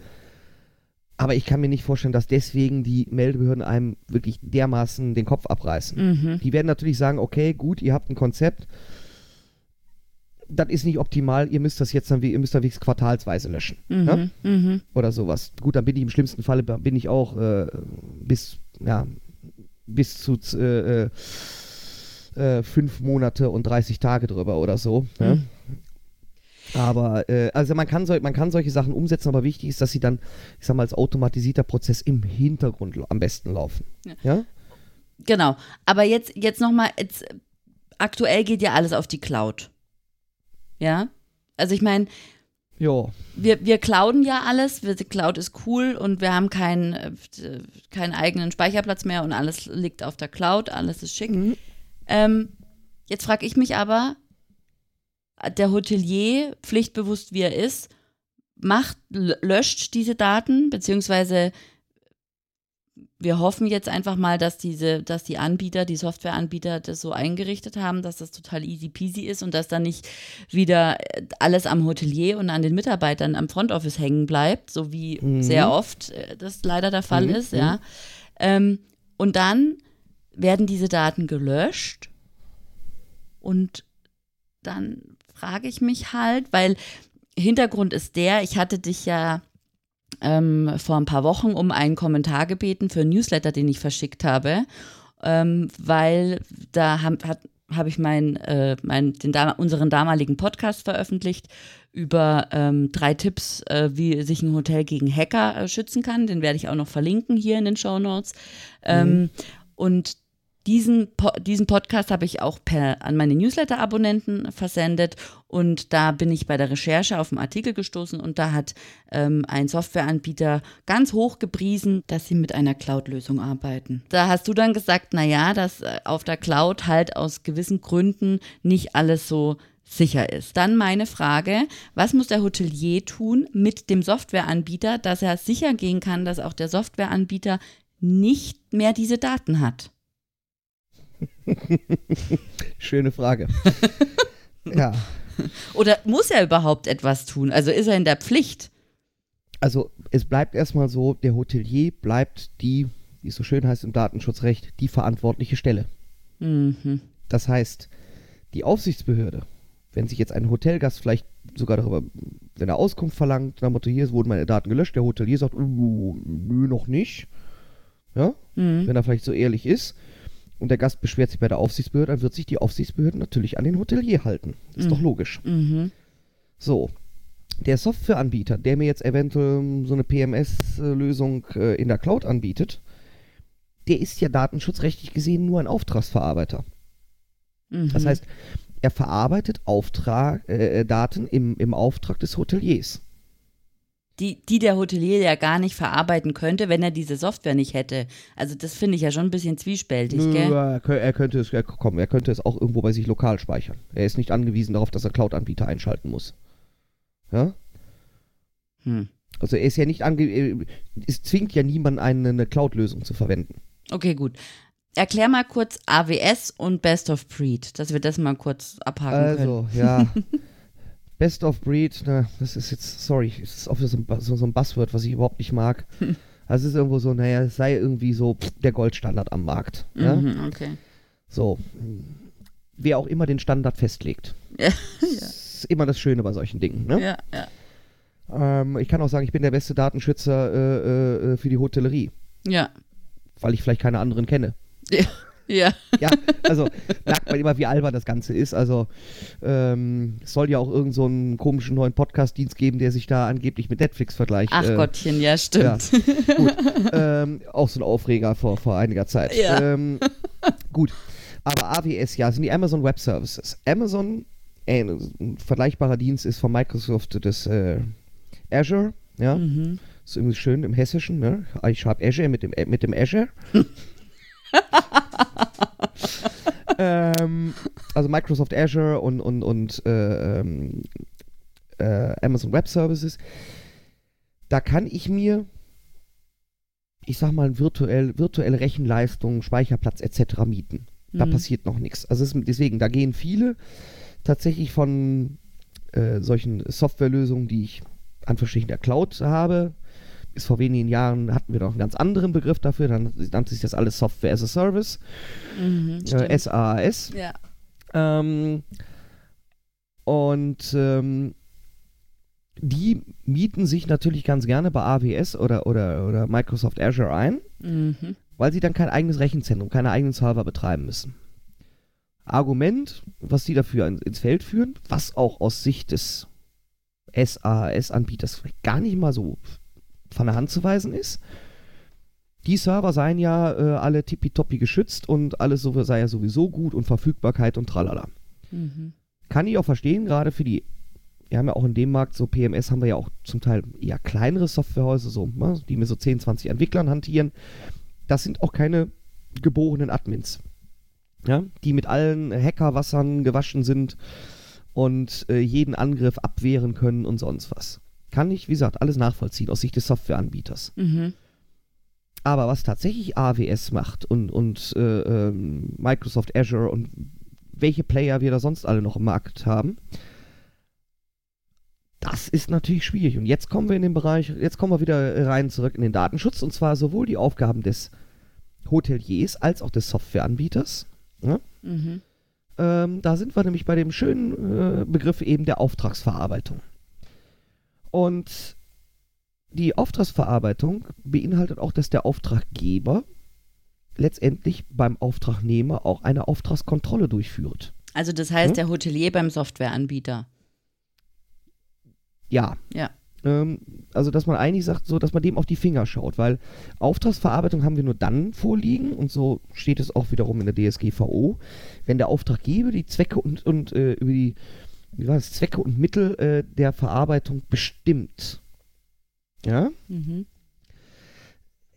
aber ich kann mir nicht vorstellen, dass deswegen die Meldebehörden einem wirklich dermaßen den Kopf abreißen. Mhm. Die werden natürlich sagen, okay, gut, ihr habt ein Konzept, das ist nicht optimal, ihr müsst das jetzt dann, wie- ihr müsst dann wenigstens quartalsweise löschen. Ja? Mhm. Mhm. oder sowas. Gut, dann bin ich im schlimmsten Falle bin ich auch äh, bis ja bis zu äh, äh, äh, fünf Monate und 30 Tage drüber oder so. Ja? Mhm. Aber äh, also man kann, sol man kann solche Sachen umsetzen, aber wichtig ist, dass sie dann, ich sag mal, als automatisierter Prozess im Hintergrund am besten laufen. Ja. Ja? Genau. Aber jetzt, jetzt nochmal, jetzt, aktuell geht ja alles auf die Cloud. Ja? Also ich meine, wir, wir clouden ja alles, wir, die Cloud ist cool und wir haben keinen, äh, keinen eigenen Speicherplatz mehr und alles liegt auf der Cloud, alles ist schick. Mhm. Ähm, jetzt frage ich mich aber, der Hotelier, pflichtbewusst wie er ist, macht, löscht diese Daten, beziehungsweise wir hoffen jetzt einfach mal, dass diese, dass die Anbieter, die Softwareanbieter das so eingerichtet haben, dass das total easy peasy ist und dass da nicht wieder äh, alles am Hotelier und an den Mitarbeitern am Front Office hängen bleibt, so wie Mhm. sehr oft äh, das leider der Fall Mhm, ist, mhm. ja. Ähm, und dann werden diese Daten gelöscht und dann frage ich mich halt, weil Hintergrund ist der, ich hatte dich ja ähm, vor ein paar Wochen um einen Kommentar gebeten für einen Newsletter, den ich verschickt habe, ähm, weil da habe hab ich mein, äh, mein, den, unseren damaligen Podcast veröffentlicht über ähm, drei Tipps, äh, wie sich ein Hotel gegen Hacker äh, schützen kann. Den werde ich auch noch verlinken hier in den Show Notes. Ähm, und diesen, diesen Podcast habe ich auch per, an meine Newsletter-Abonnenten versendet und da bin ich bei der Recherche auf einen Artikel gestoßen und da hat ähm, ein Softwareanbieter ganz hoch gepriesen, dass sie mit einer Cloud-Lösung arbeiten. Da hast du dann gesagt, naja, dass äh, auf der Cloud halt aus gewissen Gründen nicht alles so sicher ist. Dann meine Frage, was muss der Hotelier tun mit dem Softwareanbieter, dass er sicher gehen kann, dass auch der Softwareanbieter nicht mehr diese Daten hat? [laughs] Schöne Frage. [laughs] ja. Oder muss er überhaupt etwas tun? Also ist er in der Pflicht? Also es bleibt erstmal so, der Hotelier bleibt die, wie es so schön heißt im Datenschutzrecht, die verantwortliche Stelle. Mhm. Das heißt, die Aufsichtsbehörde, wenn sich jetzt ein Hotelgast vielleicht sogar darüber, wenn er Auskunft verlangt, nach Motto, hier wurden meine Daten gelöscht, der Hotelier sagt, "Uh, nö, noch nicht. Ja, Mhm. wenn er vielleicht so ehrlich ist. Und der Gast beschwert sich bei der Aufsichtsbehörde, dann wird sich die Aufsichtsbehörde natürlich an den Hotelier halten. Ist Mhm. doch logisch. Mhm. So. Der Softwareanbieter, der mir jetzt eventuell so eine PMS-Lösung äh, in der Cloud anbietet, der ist ja datenschutzrechtlich gesehen nur ein Auftragsverarbeiter. Mhm. Das heißt, er verarbeitet Auftrag, äh, Daten im, im Auftrag des Hoteliers. Die, die der Hotelier ja gar nicht verarbeiten könnte, wenn er diese Software nicht hätte. Also das finde ich ja schon ein bisschen zwiespältig, Nö, gell? Er, kö- könnte es, er, komm, er könnte es auch irgendwo bei sich lokal speichern. Er ist nicht angewiesen darauf, dass er Cloud-Anbieter einschalten muss. Ja? Hm. Also er ist ja nicht ange... äh, Es zwingt ja niemanden, eine, Cloud-Lösung zu verwenden. Okay, gut. Erklär mal kurz AWS und Best of Breed, dass wir das mal kurz abhaken können. Also, ja. [laughs] Best of Breed, na, das ist jetzt, sorry, es ist auch so ein, so, so ein Buzzword, was ich überhaupt nicht mag. Also es ist irgendwo so, naja, es sei irgendwie so der Goldstandard am Markt. Ja? Mhm, okay. So. Wer auch immer den Standard festlegt. [laughs] Ja, Das ist immer das Schöne bei solchen Dingen. Ne? ja, ja. Ähm, ich kann auch sagen, ich bin der beste Datenschützer äh, äh, für die Hotellerie, Ja. weil ich vielleicht keine anderen kenne. Ja. Ja. Ja, also merkt man immer, wie albern das Ganze ist. Also ähm, es soll ja auch irgend so einen komischen neuen Podcast-Dienst geben, der sich da angeblich mit Netflix vergleicht. Ach äh, Gottchen, ja, stimmt. Gut, ähm, auch so ein Aufreger vor, vor einiger Zeit. Ja. Ähm, gut, aber AWS, ja, sind die Amazon Web Services. Amazon, äh, ein vergleichbarer Dienst ist von Microsoft das äh, Azure, ja. Mhm. ist irgendwie schön im Hessischen, ne? Ich habe Azure mit dem, äh, mit dem Azure. [laughs] ähm, also Microsoft Azure und, und, und äh, ähm, äh, Amazon Web Services. Da kann ich mir, ich sag mal, virtuell, virtuelle Rechenleistung, Speicherplatz etc. mieten. Da Mhm. passiert noch nichts. Also ist, deswegen, da gehen viele tatsächlich von äh, solchen Softwarelösungen, die ich an verschiedenen der Cloud habe. Bis vor wenigen Jahren hatten wir noch einen ganz anderen Begriff dafür. Dann nannte sich das alles Software as a Service, Mhm, äh. SaaS. ja. Ähm, und ähm, die mieten sich natürlich ganz gerne bei AWS oder, oder, oder Microsoft Azure ein, Mhm. weil sie dann kein eigenes Rechenzentrum, keine eigenen Server betreiben müssen. Argument, was sie dafür in, ins Feld führen, was auch aus Sicht des SaaS-Anbieters vielleicht gar nicht mal so von der Hand zu weisen ist. Die Server seien ja äh, alle tippitoppi geschützt und alles so, sei ja sowieso gut und Verfügbarkeit und tralala. Mhm. Kann ich auch verstehen, gerade für die, wir haben ja auch in dem Markt so PMS, haben wir ja auch zum Teil eher kleinere Softwarehäuser, so, ne, die mit so 10, 20 Entwicklern hantieren. Das sind auch keine geborenen Admins. Ja, die mit allen Hackerwassern gewaschen sind und äh, jeden Angriff abwehren können und sonst was. Kann ich, wie gesagt, alles nachvollziehen aus Sicht des Softwareanbieters. Mhm. Aber was tatsächlich AWS macht und, und äh, ähm, Microsoft Azure und welche Player wir da sonst alle noch im Markt haben, das ist natürlich schwierig. Und jetzt kommen wir in den Bereich, jetzt kommen wir wieder rein zurück in den Datenschutz und zwar sowohl die Aufgaben des Hoteliers als auch des Softwareanbieters. Ja? Mhm. Ähm, da sind wir nämlich bei dem schönen äh, Begriff eben der Auftragsverarbeitung. Und die Auftragsverarbeitung beinhaltet auch, dass der Auftraggeber letztendlich beim Auftragnehmer auch eine Auftragskontrolle durchführt. Also das heißt, Hm? der Hotelier beim Softwareanbieter. Ja. Ja. Ähm, also, dass man eigentlich sagt, so, dass man dem auf die Finger schaut, weil Auftragsverarbeitung haben wir nur dann vorliegen und so steht es auch wiederum in der DSGVO, wenn der Auftraggeber die Zwecke und, und äh, über die wie war das, Zwecke und Mittel äh, der Verarbeitung bestimmt. Ja? Mhm.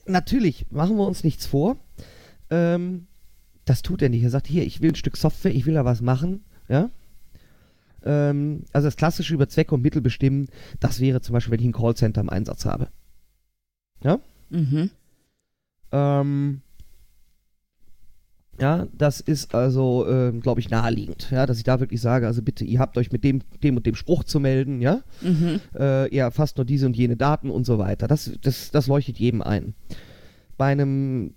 Natürlich, machen wir uns nichts vor. Ähm, das tut er nicht. Er sagt, hier, ich will ein Stück Software, ich will da was machen. Ja? Ähm, also das klassische über Zwecke und Mittel bestimmen, das wäre zum Beispiel, wenn ich ein Callcenter im Einsatz habe. Mhm. Ähm, ja, das ist also, ähm, glaube ich, naheliegend, ja, dass ich da wirklich sage, also bitte, ihr habt euch mit dem, dem und dem Spruch zu melden, ja, Mhm. äh, ihr erfasst nur diese und jene Daten und so weiter. Das, das, das leuchtet jedem ein. Bei einem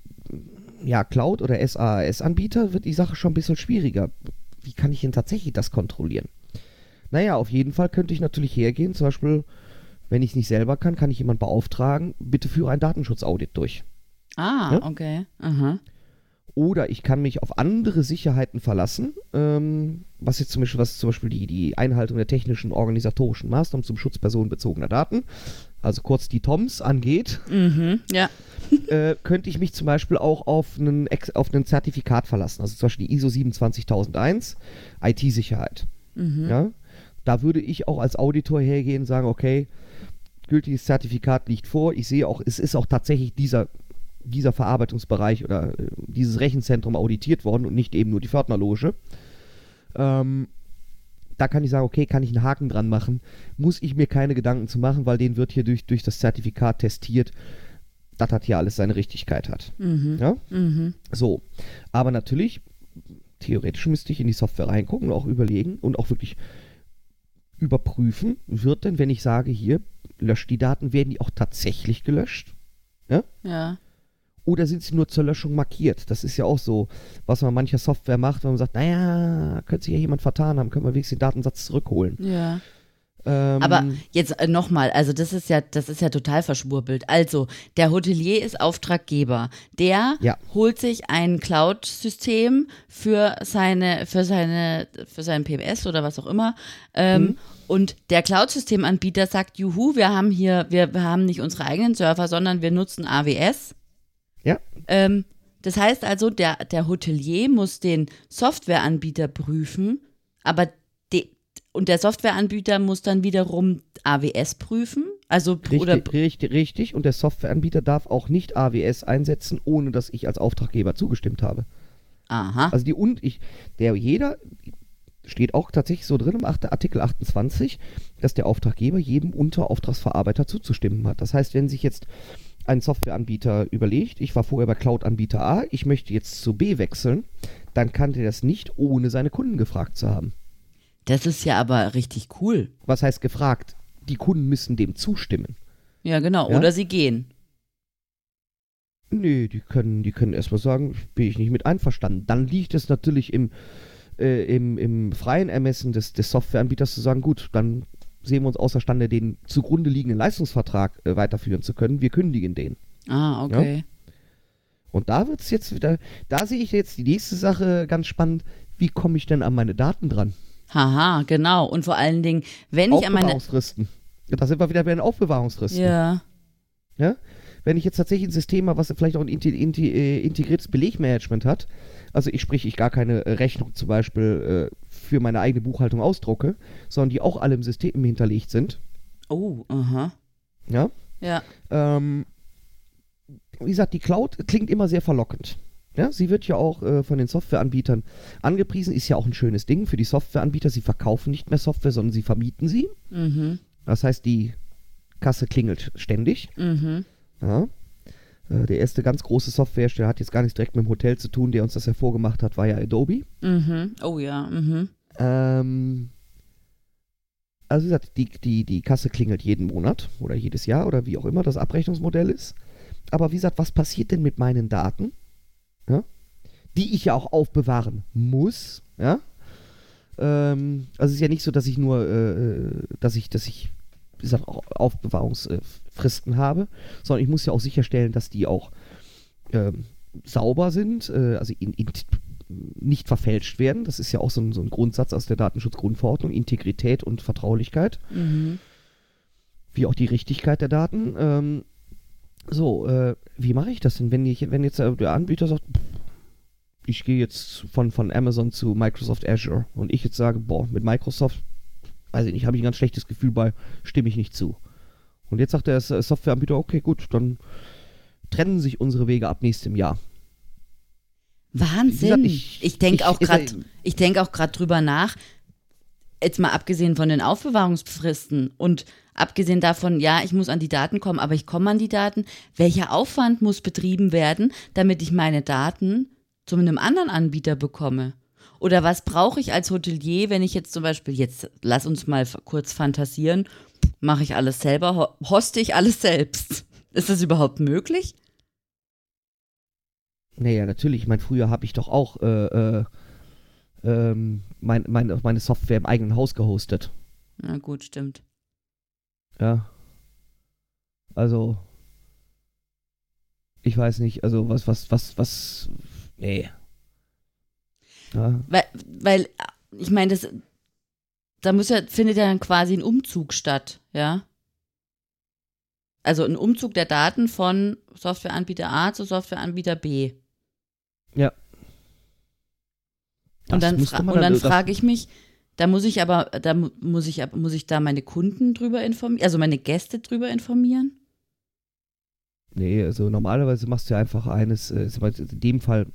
ja, Cloud- oder SaaS-Anbieter wird die Sache schon ein bisschen schwieriger. Wie kann ich denn tatsächlich das kontrollieren? Naja, auf jeden Fall könnte ich natürlich hergehen, zum Beispiel, wenn ich es nicht selber kann, kann ich jemanden beauftragen, bitte führe ein Datenschutzaudit durch. Ah, Ja? okay. Aha. Oder ich kann mich auf andere Sicherheiten verlassen, ähm, was jetzt zum Beispiel, was zum Beispiel die, die Einhaltung der technischen organisatorischen Maßnahmen zum Schutz personenbezogener Daten, also kurz die TOMS angeht, Mhm. Ja. [laughs] äh, könnte ich mich zum Beispiel auch auf einen, auf ein Zertifikat verlassen. Also zum Beispiel die ISO 27001, IT-Sicherheit. Mhm. Ja? Da würde ich auch als Auditor hergehen und sagen, okay, gültiges Zertifikat liegt vor. Ich sehe auch, es ist auch tatsächlich dieser, dieser Verarbeitungsbereich oder äh, dieses Rechenzentrum auditiert worden und nicht eben nur die Pförtnerloge. Ähm, da kann ich sagen, okay, kann ich einen Haken dran machen. Muss ich mir keine Gedanken zu machen, weil den wird hier durch, durch das Zertifikat testiert, dass das hier alles seine Richtigkeit hat. Mhm. Ja? Mhm. So, aber natürlich, theoretisch müsste ich in die Software reingucken und auch überlegen und auch wirklich überprüfen, wird denn, wenn ich sage, hier, löscht die Daten, werden die auch tatsächlich gelöscht? Ja. Oder sind sie nur zur Löschung markiert? Das ist ja auch so, was man mancher Software macht, wenn man sagt, naja, könnte sich ja jemand vertan haben, können wir wenigstens den Datensatz zurückholen. Ja. Ähm, Aber jetzt äh, nochmal, also das ist ja, das ist ja total verschwurbelt. Also, der Hotelier ist Auftraggeber. Der Ja. holt sich ein Cloud-System für seine, für seine, für seinen PMS oder was auch immer. Ähm, Mhm. Und der Cloud-Systemanbieter sagt, juhu, wir haben hier, wir, wir haben nicht unsere eigenen Server, sondern wir nutzen AWS. Ja. Ähm, das heißt also, der, der Hotelier muss den Softwareanbieter prüfen, aber de, und der Softwareanbieter muss dann wiederum AWS prüfen. Also oder Richtig, richtig, richtig. Und der Softwareanbieter darf auch nicht AWS einsetzen, ohne dass ich als Auftraggeber zugestimmt habe. aha. Also die und ich, der jeder steht auch tatsächlich so drin im Artikel 28, dass der Auftraggeber jedem Unterauftragsverarbeiter zuzustimmen hat. Das heißt, wenn sich jetzt ein Softwareanbieter überlegt, ich war vorher bei Cloud-Anbieter A, ich möchte jetzt zu B wechseln, dann kann der das nicht, ohne seine Kunden gefragt zu haben. Das ist ja aber richtig cool. Was heißt gefragt? Die Kunden müssen dem zustimmen. Ja, genau. Ja? Oder sie gehen. Nee, die können, die können erstmal sagen, bin ich nicht mit einverstanden. Dann liegt es natürlich im, äh, im, im freien Ermessen des, des Softwareanbieters zu sagen, gut, dann sehen wir uns außerstande, den zugrunde liegenden Leistungsvertrag äh, weiterführen zu können. Wir kündigen den. Ah, okay. Und da wird es jetzt wieder, da sehe ich jetzt die nächste Sache ganz spannend. Wie komme ich denn an meine Daten dran? Haha, genau. Und vor allen Dingen, wenn ich an meine. Aufbewahrungsfristen. Da sind wir wieder bei den Aufbewahrungsfristen. Ja. Ja? Wenn ich jetzt tatsächlich ein System habe, was vielleicht auch ein äh, integriertes Belegmanagement hat, also ich sprich, ich gar keine äh, Rechnung zum Beispiel äh, für meine eigene Buchhaltung ausdrucke, sondern die auch alle im System hinterlegt sind, Oh, aha. ja, Ja. ähm, wie gesagt, die Cloud klingt immer sehr verlockend. Ja, sie wird ja auch äh, von den Softwareanbietern angepriesen, ist ja auch ein schönes Ding für die Softwareanbieter. Sie verkaufen nicht mehr Software, sondern sie vermieten sie. Mhm. Das heißt, die Kasse klingelt ständig. Mhm. Ja. Äh, Der erste ganz große Softwarehersteller hat jetzt gar nichts direkt mit dem Hotel zu tun, der uns das hervorgemacht hat, war ja Adobe. Mhm. Oh ja. Mhm. Ähm, also wie gesagt, die, die, die Kasse klingelt jeden Monat oder jedes Jahr oder wie auch immer das Abrechnungsmodell ist. Aber wie gesagt, was passiert denn mit meinen Daten? Ja? Die ich ja auch aufbewahren muss. Ja? Ähm, also es ist ja nicht so, dass ich nur, äh, dass ich, dass ich, wie gesagt, Aufbewahrungsfristen habe, sondern ich muss ja auch sicherstellen, dass die auch ähm, sauber sind, äh, also in, in, nicht verfälscht werden. Das ist ja auch so ein, so ein Grundsatz aus der Datenschutzgrundverordnung, Integrität und Vertraulichkeit, Mhm. wie auch die Richtigkeit der Daten. Ähm, so, äh, wie mache ich das denn, wenn, ich, wenn jetzt äh, der Anbieter sagt, ich gehe jetzt von, von Amazon zu Microsoft Azure und ich jetzt sage, boah, mit Microsoft, weiß ich nicht, habe ich ein ganz schlechtes Gefühl bei, stimme ich nicht zu. Und jetzt sagt der S- Softwareanbieter, okay, gut, dann trennen sich unsere Wege ab nächstem Jahr. Wahnsinn. ich ich- denke auch gerade, ich denke auch gerade drüber nach. Jetzt mal abgesehen von den Aufbewahrungsfristen und abgesehen davon, ja, ich muss an die Daten kommen, aber ich komme an die Daten. Welcher Aufwand muss betrieben werden, damit ich meine Daten zu einem anderen Anbieter bekomme? Oder was brauche ich als Hotelier, wenn ich jetzt zum Beispiel, jetzt lass uns mal kurz fantasieren, mache ich alles selber, ho hoste ich alles selbst? [laughs] Ist das überhaupt möglich? Naja, natürlich. Ich meine, früher habe ich doch auch äh, äh, ähm, mein, meine, meine Software im eigenen Haus gehostet. Na gut, stimmt. Ja. Also, ich weiß nicht, also was, was, was, was, nee. Ja, Weil, weil ich meine, das, da muss ja, findet ja dann quasi ein Umzug statt, ja? Also ein Umzug der Daten von Softwareanbieter A zu Softwareanbieter B. Ja. Und Das dann, müsste fra und dann frage ich mich, da muss ich aber, da mu- muss ich, muss ich da meine Kunden drüber informieren, also meine Gäste drüber informieren? Nee, also normalerweise machst du ja einfach eines, äh, in dem Fall,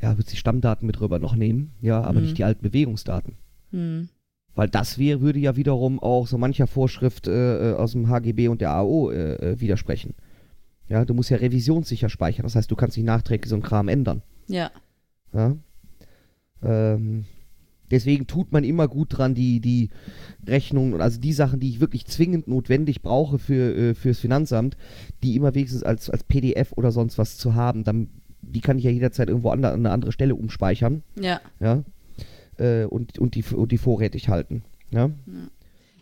ja, würdest die Stammdaten mit rüber noch nehmen, ja, aber Mhm. nicht die alten Bewegungsdaten. Hm. Weil das wäre, würde ja wiederum auch so mancher Vorschrift äh, äh, aus dem HGB und der AO äh, äh, widersprechen. Ja, du musst ja revisionssicher speichern. Das heißt, du kannst nicht nachträglich so einen Kram ändern. Ja. Ja? Ähm, deswegen tut man immer gut dran, die, die Rechnungen, also die Sachen, die ich wirklich zwingend notwendig brauche für, äh, fürs Finanzamt, die immer wenigstens als, als PDF oder sonst was zu haben. Dann, die kann ich ja jederzeit irgendwo an, an eine andere Stelle umspeichern. Ja. Ja? Äh, und, und, die, und die vorrätig halten. Ja?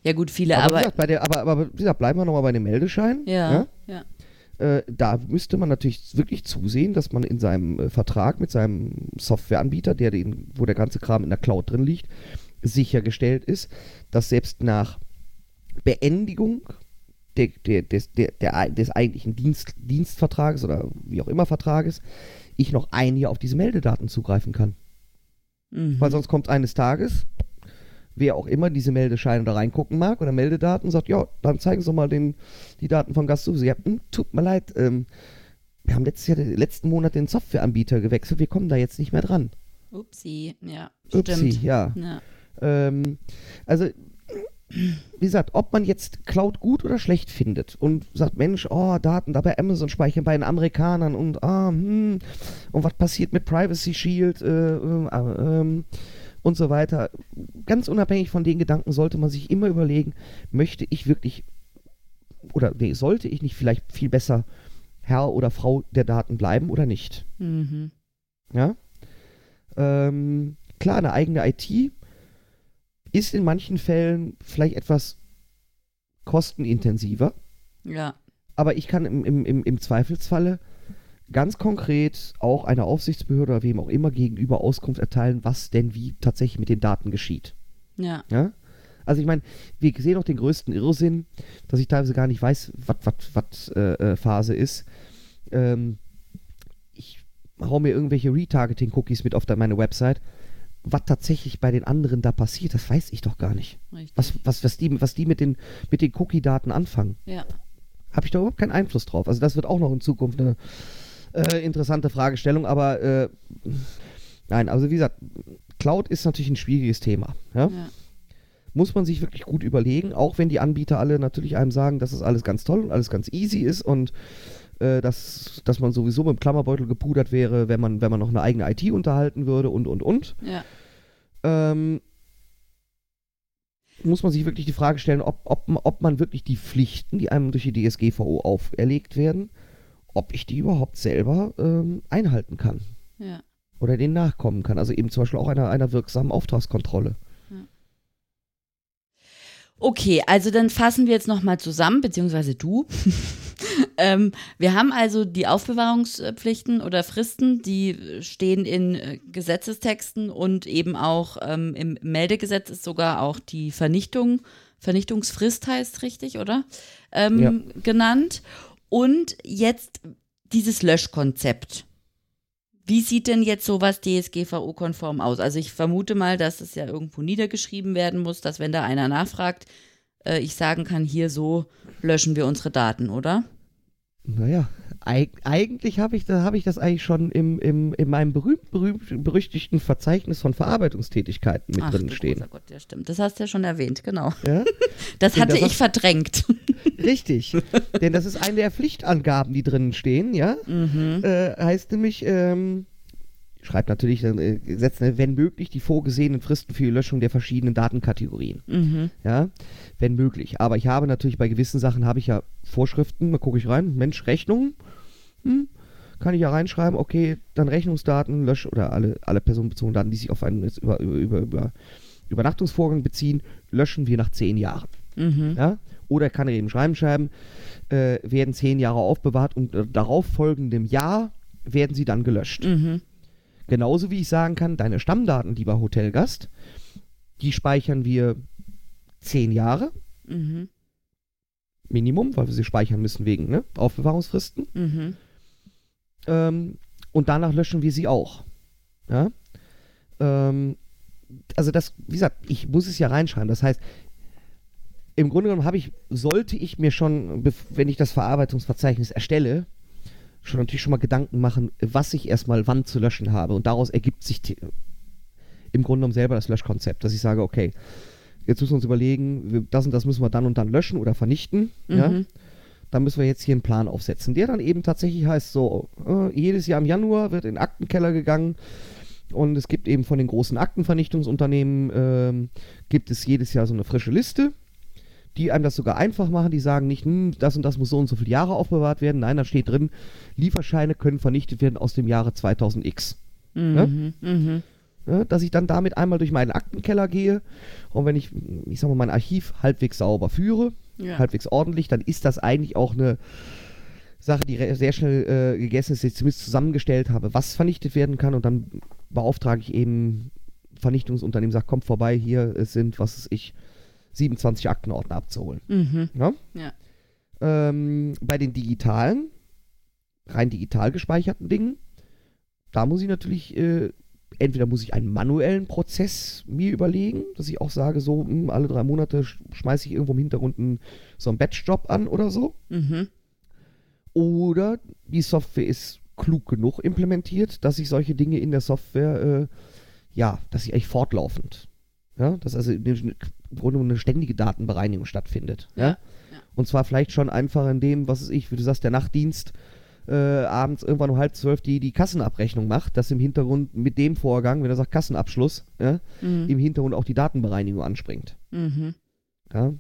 Ja, gut, viele, Aber, wie aber. gesagt, der, aber, aber wie gesagt, bleiben wir nochmal bei dem Meldeschein. ja. ja. Äh, da müsste man natürlich wirklich zusehen, dass man in seinem äh, Vertrag mit seinem Softwareanbieter, der den, wo der ganze Kram in der Cloud drin liegt, sichergestellt ist, dass selbst nach Beendigung der, der, des, der, des eigentlichen Dienst, Dienstvertrages oder wie auch immer Vertrages, ich noch ein Jahr auf diese Meldedaten zugreifen kann. Mhm. Weil sonst kommt eines Tages, wer auch immer diese Meldescheine da reingucken mag oder Meldedaten, sagt, ja, dann zeigen Sie doch mal den, die Daten von Gast zu. Sie hm, tut mir leid, ähm, wir haben letztes Jahr, letzten Monat den Softwareanbieter gewechselt, wir kommen da jetzt nicht mehr dran. Upsi, ja. Upsi, Stimmt. ja. Ja. Ähm, also, wie gesagt, ob man jetzt Cloud gut oder schlecht findet und sagt, Mensch, oh, Daten da bei Amazon speichern bei den Amerikanern und, ah, hm, und was passiert mit Privacy Shield äh, äh, ähm, und so weiter. Ganz unabhängig von den Gedanken sollte man sich immer überlegen, möchte ich wirklich oder nee, sollte ich nicht vielleicht viel besser Herr oder Frau der Daten bleiben oder nicht? Mhm. Ja. Ähm, klar, eine eigene IT ist in manchen Fällen vielleicht etwas kostenintensiver, Ja. aber ich kann im, im, im, im Zweifelsfalle ganz konkret auch einer Aufsichtsbehörde oder wem auch immer gegenüber Auskunft erteilen, was denn wie tatsächlich mit den Daten geschieht. Ja. Ja? Also ich meine, wir sehen auch den größten Irrsinn, dass ich teilweise gar nicht weiß, was äh, äh, Phase ist. Ähm, ich hau mir irgendwelche Retargeting-Cookies mit auf meine Website. Was tatsächlich bei den anderen da passiert, das weiß ich doch gar nicht. Richtig. Was, was, was, die, was die mit den, mit den Cookie-Daten anfangen. Ja. Habe ich da überhaupt keinen Einfluss drauf. Also das wird auch noch in Zukunft eine äh, interessante Fragestellung, aber äh, nein, also wie gesagt, Cloud ist natürlich ein schwieriges Thema. Ja? Ja. muss man sich wirklich gut überlegen, auch wenn die Anbieter alle natürlich einem sagen, dass es alles ganz toll und alles ganz easy ist und äh, dass, dass man sowieso mit dem Klammerbeutel gepudert wäre, wenn man, wenn man noch eine eigene IT unterhalten würde und und und. Ja. Ähm, muss man sich wirklich die Frage stellen, ob, ob, ob man wirklich die Pflichten, die einem durch die DSGVO auferlegt werden, ob ich die überhaupt selber ähm, einhalten kann Ja. oder denen nachkommen kann. Also eben zum Beispiel auch einer, einer wirksamen Auftragskontrolle. Okay, also dann fassen wir jetzt nochmal zusammen, beziehungsweise du. [laughs] ähm, wir haben also die Aufbewahrungspflichten oder Fristen, die stehen in äh, Gesetzestexten und eben auch ähm, im Meldegesetz ist sogar auch die Vernichtung, Vernichtungsfrist heißt richtig, oder? Ähm, Ja. genannt. Und jetzt dieses Löschkonzept. Wie sieht denn jetzt sowas DSGVO-konform aus? Also ich vermute mal, dass es ja irgendwo niedergeschrieben werden muss, dass wenn da einer nachfragt, äh, ich sagen kann, hier so löschen wir unsere Daten, oder? Naja, eig eigentlich habe ich, da, hab ich das eigentlich schon im, im, in meinem berühmt, berühmt, berüchtigten Verzeichnis von Verarbeitungstätigkeiten mit Ach, drin stehen. Gott, ja stimmt. Das hast du ja schon erwähnt, genau. Ja? [laughs] Das hatte das ich verdrängt. [laughs] Richtig. Denn das ist eine der Pflichtangaben, die drinnen stehen, ja. mhm. Äh, heißt nämlich, ähm, schreibt natürlich dann äh, Gesetz, ne, wenn möglich, die vorgesehenen Fristen für die Löschung der verschiedenen Datenkategorien. Mhm. Ja, wenn möglich. Aber ich habe natürlich bei gewissen Sachen habe ich ja Vorschriften, da gucke ich rein, Mensch, Rechnungen, hm, kann ich ja reinschreiben, okay, dann Rechnungsdaten, Lösch oder alle, alle personenbezogenen Daten, die sich auf einen über, über, über Übernachtungsvorgang beziehen, löschen wir nach zehn Jahren. Mhm. Ja? Oder kann er eben schreiben, schreiben, äh, werden zehn Jahre aufbewahrt und äh, darauf folgendem Jahr werden sie dann gelöscht. Mhm. Genauso wie ich sagen kann, deine Stammdaten, lieber Hotelgast, die speichern wir zehn Jahre. Mhm. Minimum, weil wir sie speichern müssen wegen ne, Aufbewahrungsfristen. Mhm. Ähm, und danach löschen wir sie auch. Ja? Ähm, also das, wie gesagt, ich muss es ja reinschreiben. Das heißt, im Grunde genommen habe ich, sollte ich mir schon, wenn ich das Verarbeitungsverzeichnis erstelle, schon natürlich schon mal Gedanken machen, was ich erstmal wann zu löschen habe. Und daraus ergibt sich im Grunde genommen selber das Löschkonzept, dass ich sage, okay, jetzt müssen wir uns überlegen, das und das müssen wir dann und dann löschen oder vernichten. Ja? Mhm. dann müssen wir jetzt hier einen Plan aufsetzen, der dann eben tatsächlich heißt, so, äh, jedes Jahr im Januar wird in den Aktenkeller gegangen und es gibt eben von den großen Aktenvernichtungsunternehmen, ähm, gibt es jedes Jahr so eine frische Liste, die einem das sogar einfach machen, die sagen nicht, hm, das und das muss so und so viele Jahre aufbewahrt werden, nein, da steht drin, Lieferscheine können vernichtet werden aus dem Jahre 2000x. Mhm. Mhm. Ja, dass ich dann damit einmal durch meinen Aktenkeller gehe und wenn ich, ich sag mal, mein Archiv halbwegs sauber führe, Ja. halbwegs ordentlich, dann ist das eigentlich auch eine Sache, die sehr schnell äh, gegessen ist, die ich zumindest zusammengestellt habe, was vernichtet werden kann und dann beauftrage ich eben Vernichtungsunternehmen, sag, kommt vorbei, hier es sind, was ist ich, 27 Aktenordner abzuholen. Mhm. Ja? Ja. Ähm, bei den digitalen, rein digital gespeicherten Dingen, da muss ich natürlich, äh, entweder muss ich einen manuellen Prozess mir überlegen, dass ich auch sage, so hm, alle drei Monate sch- schmeiße ich irgendwo im Hintergrund einen, so einen Batch-Job an oder so. Mhm. Oder die Software ist klug genug implementiert, dass ich solche Dinge in der Software, äh, ja, dass sie eigentlich fortlaufend, ja, dass also im Grunde eine ständige Datenbereinigung stattfindet. Ja. Ja. Und zwar vielleicht schon einfach in dem, was ist ich, wie du sagst, der Nachtdienst äh, abends irgendwann um halb zwölf die, die Kassenabrechnung macht, dass im Hintergrund mit dem Vorgang, wenn er sagt Kassenabschluss, ja, Mhm. im Hintergrund auch die Datenbereinigung anspringt. Mhm. Ja.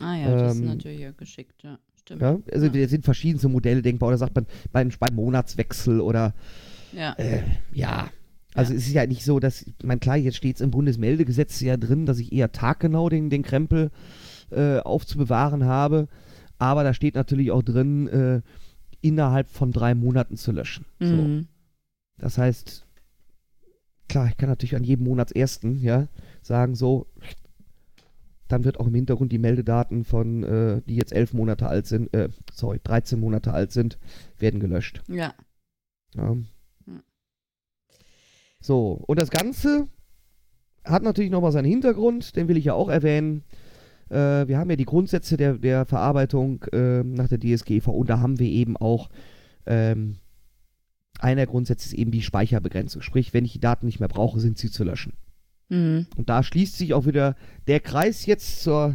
Ah ja, das ist Ähm, natürlich ja geschickt, ja. Stimmt. Ja, also Ja. es sind verschiedenste Modelle denkbar. Oder sagt man beim, beim Monatswechsel oder Ja. äh, ja. Also Ja. es ist ja nicht so, dass, ich meine, klar, jetzt steht es im Bundesmeldegesetz ja drin, dass ich eher taggenau den, den Krempel äh, aufzubewahren habe. Aber da steht natürlich auch drin, äh, innerhalb von drei Monaten zu löschen. So. Mhm. Das heißt, klar, ich kann natürlich an jedem Monatsersten, ja, sagen so, dann wird auch im Hintergrund die Meldedaten von, äh, die jetzt elf Monate alt sind, äh, sorry, 13 Monate alt sind, werden gelöscht. Ja. Ja. So, und das Ganze hat natürlich nochmal seinen Hintergrund, den will ich ja auch erwähnen. Äh, wir haben ja die Grundsätze der, der Verarbeitung äh, nach der DSGVO und da haben wir eben auch ähm, einer der Grundsätze ist eben die Speicherbegrenzung. Sprich, wenn ich die Daten nicht mehr brauche, sind sie zu löschen. Mhm. Und da schließt sich auch wieder der Kreis jetzt zur,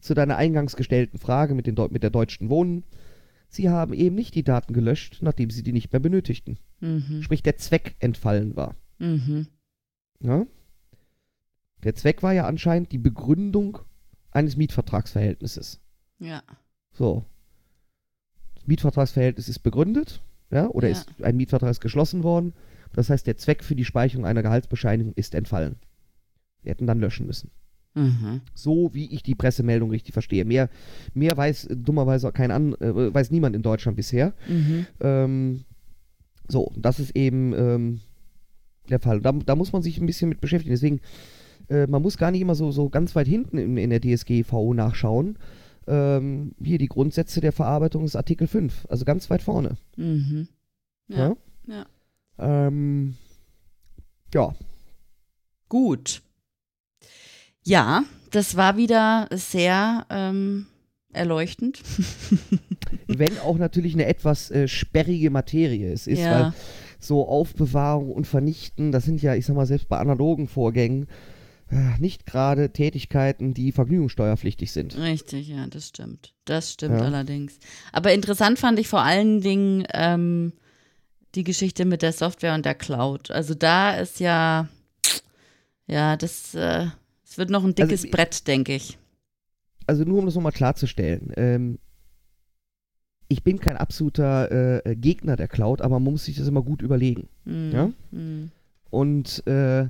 zu deiner eingangs gestellten Frage mit, den mit der Deutschen Wohnen. Sie haben eben nicht die Daten gelöscht, nachdem sie die nicht mehr benötigten. Mhm. Sprich, der Zweck entfallen war. Mhm. Ja? Der Zweck war ja anscheinend die Begründung eines Mietvertragsverhältnisses. Ja. So. Das Mietvertragsverhältnis ist begründet, ja, oder Ja. ist ein Mietvertrag ist geschlossen worden. Das heißt, der Zweck für die Speicherung einer Gehaltsbescheinigung ist entfallen. Wir hätten dann löschen müssen. Mhm. So wie ich die Pressemeldung richtig verstehe. Mehr, mehr weiß äh, dummerweise kein an, äh, weiß niemand in Deutschland bisher. Mhm. Ähm, so, das ist eben ähm, der Fall. Da, da muss man sich ein bisschen mit beschäftigen. Deswegen, äh, man muss gar nicht immer so, so ganz weit hinten in, in der DSGVO nachschauen. Ähm, hier die Grundsätze der Verarbeitung ist Artikel 5, also ganz weit vorne. Mhm. Ja. Ja. Ähm, ja, Gut. Ja, das war wieder sehr ähm, erleuchtend. wenn auch natürlich eine etwas äh, sperrige Materie es ist, Ja. weil so Aufbewahrung und Vernichten, das sind ja, ich sag mal, selbst bei analogen Vorgängen äh, nicht gerade Tätigkeiten, die vergnügungssteuerpflichtig sind. Richtig, ja, das stimmt. Das stimmt Ja. allerdings. Aber interessant fand ich vor allen Dingen ähm, die Geschichte mit der Software und der Cloud. Also da ist ja, ja, das, äh, es wird noch ein Also dickes ich- Brett, denke ich. Also nur um das nochmal klarzustellen, ähm, ich bin kein absoluter äh, Gegner der Cloud, aber man muss sich das immer gut überlegen. Mhm. Ja? Mhm. Und äh,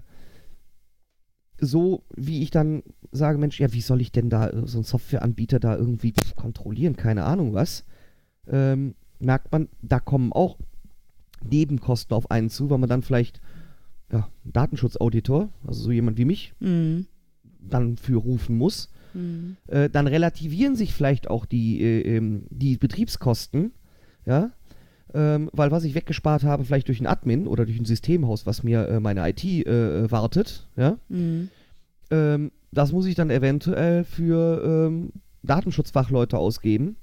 so wie ich dann sage, Mensch, ja, wie soll ich denn da äh, so einen Softwareanbieter da irgendwie kontrollieren, keine Ahnung was, ähm, merkt man, da kommen auch Nebenkosten auf einen zu, weil man dann vielleicht ja, einen Datenschutzauditor, also so jemand wie mich, Mhm. dann für rufen muss. Mhm. äh, dann relativieren sich vielleicht auch die, äh, ähm, die Betriebskosten, ja, ähm, weil was ich weggespart habe, vielleicht durch ein Admin oder durch ein Systemhaus, was mir äh, meine IT äh, wartet, ja, Mhm. ähm, das muss ich dann eventuell für ähm, Datenschutzfachleute ausgeben,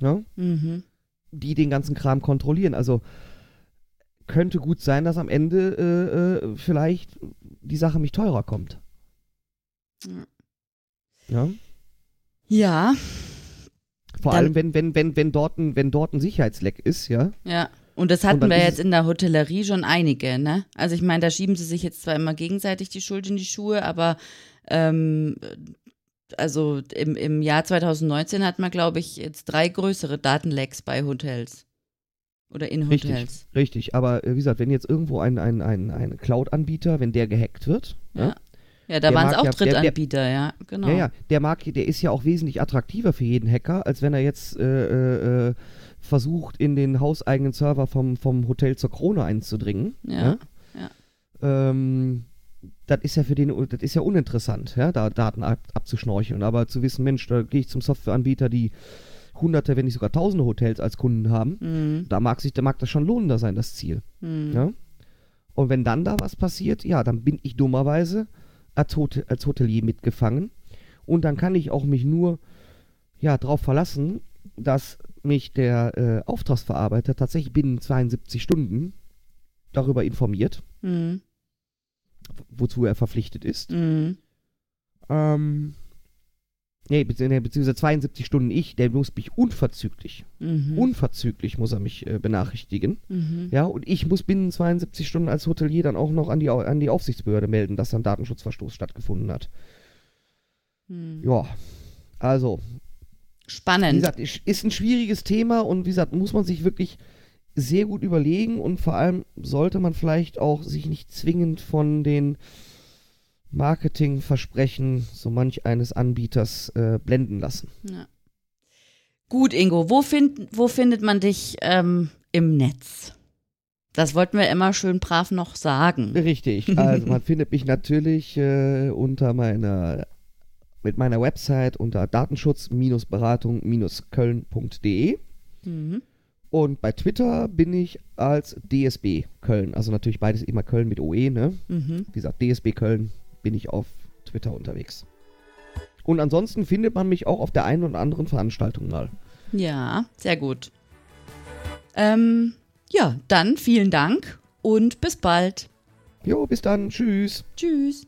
ja, Mhm. die den ganzen Kram kontrollieren. Also könnte gut sein, dass am Ende äh, äh, vielleicht die Sache mich teurer kommt. Ja. Ja. Ja, Vor Dann- allem, wenn, wenn, wenn, wenn, dort ein, wenn dort ein Sicherheitsleck ist, ja. ja. Und das hatten dann wir jetzt in der Hotellerie schon einige, ne? Also ich meine, da schieben sie sich jetzt zwar immer gegenseitig die Schuld in die Schuhe, aber ähm, also im, im Jahr 2019 hat man, glaube ich, jetzt drei größere Datenlecks bei Hotels. Oder in Richtig. Hotels. Richtig, aber äh, wie gesagt, wenn jetzt irgendwo ein, ein, ein, ein Cloud-Anbieter, wenn der gehackt wird, Ja. ja, Ja, da Der waren es auch ja- der- der- Drittanbieter, ja, genau. ja, ja, der mag, der ist ja auch wesentlich attraktiver für jeden Hacker, als wenn er jetzt äh, äh, versucht, in den hauseigenen Server vom, vom Hotel zur Krone einzudringen. Ja, Ähm, das ist ja für den, das ist ja uninteressant, ja, da Daten ab, abzuschnorcheln. Aber zu wissen, Mensch, da gehe ich zum Softwareanbieter, die hunderte, wenn nicht sogar tausende Hotels als Kunden haben, Mhm. da mag sich, da mag das schon lohnender sein, das Ziel. Mhm. Ja? Und wenn dann da was passiert, ja, dann bin ich dummerweise als, Hotel, als Hotelier mitgefangen. Und dann kann ich auch mich nur ja, darauf verlassen, dass mich der äh, Auftragsverarbeiter tatsächlich binnen 72 Stunden darüber informiert, Mhm. wozu er verpflichtet ist. Mhm. Ähm, nee, bezieh nee, beziehungsweise 72 Stunden ich, der muss mich unverzüglich, Mhm. unverzüglich muss er mich äh, benachrichtigen. Mhm. Ja, und ich muss binnen 72 Stunden als Hotelier dann auch noch an die, an die Aufsichtsbehörde melden, dass ein Datenschutzverstoß stattgefunden hat. Mhm. Ja, also, wie Spannend. gesagt, ist ist ein schwieriges Thema und wie gesagt, muss man sich wirklich sehr gut überlegen und vor allem sollte man vielleicht auch sich nicht zwingend von den Marketingversprechen so manch eines Anbieters äh, blenden lassen. Ja. Gut, Ingo, wo, find, wo findet man dich ähm, im Netz? Das wollten wir immer schön brav noch sagen. Richtig, also man [laughs] findet mich natürlich äh, unter meiner mit meiner Website unter datenschutz-beratung-köln.de Mhm. und bei Twitter bin ich als DSB Köln, also natürlich beides immer Köln mit OE, ne? Mhm. Wie gesagt, DSB Köln bin ich auf Twitter unterwegs. Und ansonsten findet man mich auch auf der einen oder anderen Veranstaltung mal. Ja, sehr gut. Ähm, ja, dann vielen Dank und bis bald. Jo, bis dann, tschüss. Tschüss.